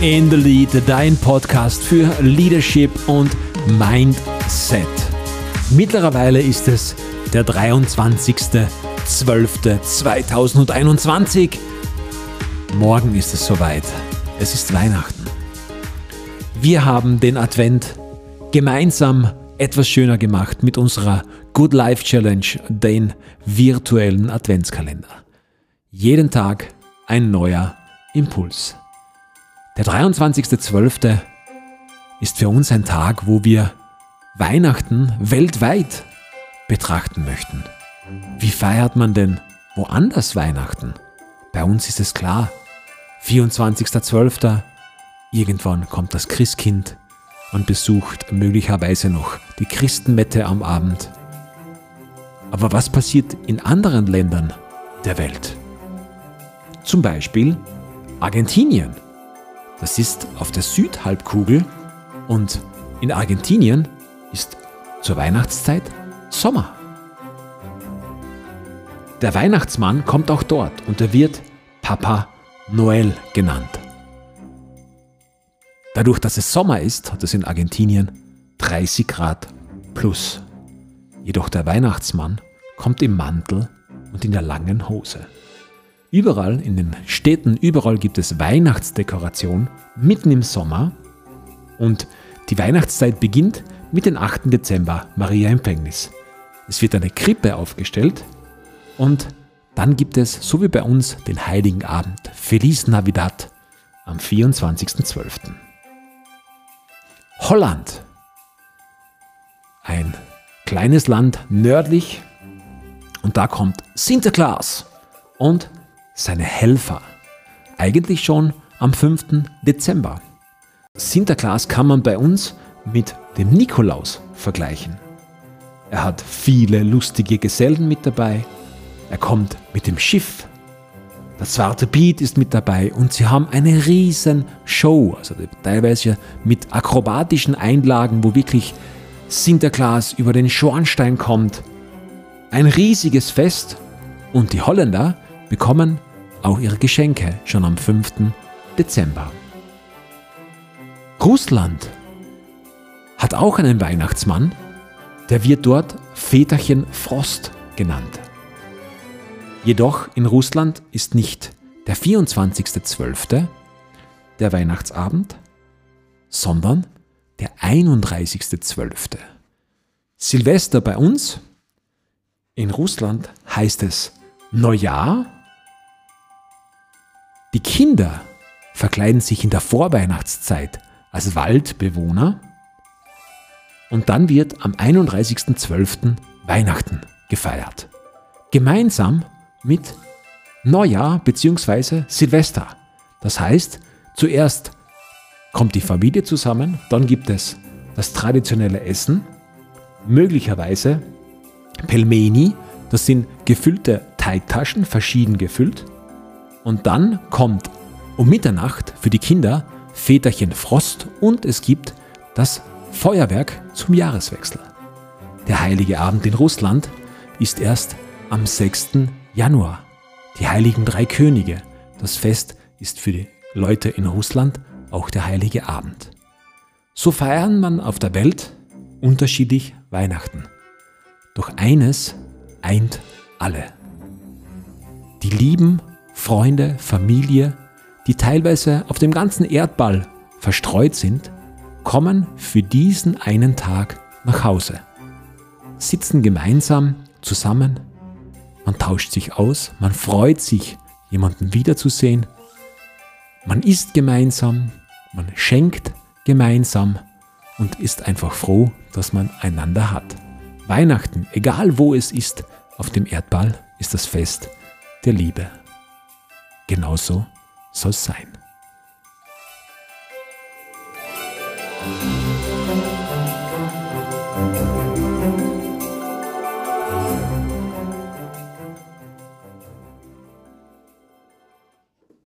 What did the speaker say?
in the Lead, dein Podcast für Leadership und Mindset. Mittlerweile ist es der 23.12.2021. Morgen ist es soweit. Es ist Weihnachten. Wir haben den Advent gemeinsam etwas schöner gemacht mit unserer Good Life Challenge, den virtuellen Adventskalender. Jeden Tag ein neuer Impuls. Der 23.12. ist für uns ein Tag, wo wir Weihnachten weltweit betrachten möchten. Wie feiert man denn woanders Weihnachten? Bei uns ist es klar, 24.12. Irgendwann kommt das Christkind und besucht möglicherweise noch die Christenmette am Abend. Aber was passiert in anderen Ländern der Welt? Zum Beispiel Argentinien. Das ist auf der Südhalbkugel und in Argentinien ist zur Weihnachtszeit Sommer. Der Weihnachtsmann kommt auch dort und er wird Papa Noel genannt. Dadurch, dass es Sommer ist, hat es in Argentinien 30 Grad plus. Jedoch der Weihnachtsmann kommt im Mantel und in der langen Hose. Überall in den Städten, überall gibt es Weihnachtsdekoration mitten im Sommer und die Weihnachtszeit beginnt mit dem 8. Dezember, Maria Empfängnis. Es wird eine Krippe aufgestellt und dann gibt es, so wie bei uns, den Heiligen Abend, Feliz Navidad, am 24.12. Holland. Ein kleines Land nördlich und da kommt Sinterklaas und seine Helfer. Eigentlich schon am 5. Dezember. Sinterklaas kann man bei uns mit dem Nikolaus vergleichen. Er hat viele lustige Gesellen mit dabei. Er kommt mit dem Schiff. Das Zwarte Piet ist mit dabei und sie haben eine riesen Show, also teilweise mit akrobatischen Einlagen, wo wirklich Sinterklaas über den Schornstein kommt. Ein riesiges Fest und die Holländer bekommen auch ihre Geschenke schon am 5. Dezember. Russland hat auch einen Weihnachtsmann, der wird dort Väterchen Frost genannt. Jedoch in Russland ist nicht der 24.12. der Weihnachtsabend, sondern der 31.12. Silvester bei uns, in Russland heißt es Neujahr die Kinder verkleiden sich in der Vorweihnachtszeit als Waldbewohner und dann wird am 31.12. Weihnachten gefeiert. Gemeinsam mit Neujahr bzw. Silvester. Das heißt, zuerst kommt die Familie zusammen, dann gibt es das traditionelle Essen, möglicherweise Pelmeni, das sind gefüllte Teigtaschen, verschieden gefüllt. Und dann kommt um Mitternacht für die Kinder Väterchen Frost und es gibt das Feuerwerk zum Jahreswechsel. Der heilige Abend in Russland ist erst am 6. Januar. Die heiligen drei Könige. Das Fest ist für die Leute in Russland auch der heilige Abend. So feiern man auf der Welt unterschiedlich Weihnachten. Doch eines eint alle. Die lieben Freunde, Familie, die teilweise auf dem ganzen Erdball verstreut sind, kommen für diesen einen Tag nach Hause, sitzen gemeinsam zusammen, man tauscht sich aus, man freut sich, jemanden wiederzusehen, man isst gemeinsam, man schenkt gemeinsam und ist einfach froh, dass man einander hat. Weihnachten, egal wo es ist, auf dem Erdball ist das Fest der Liebe genauso soll es sein.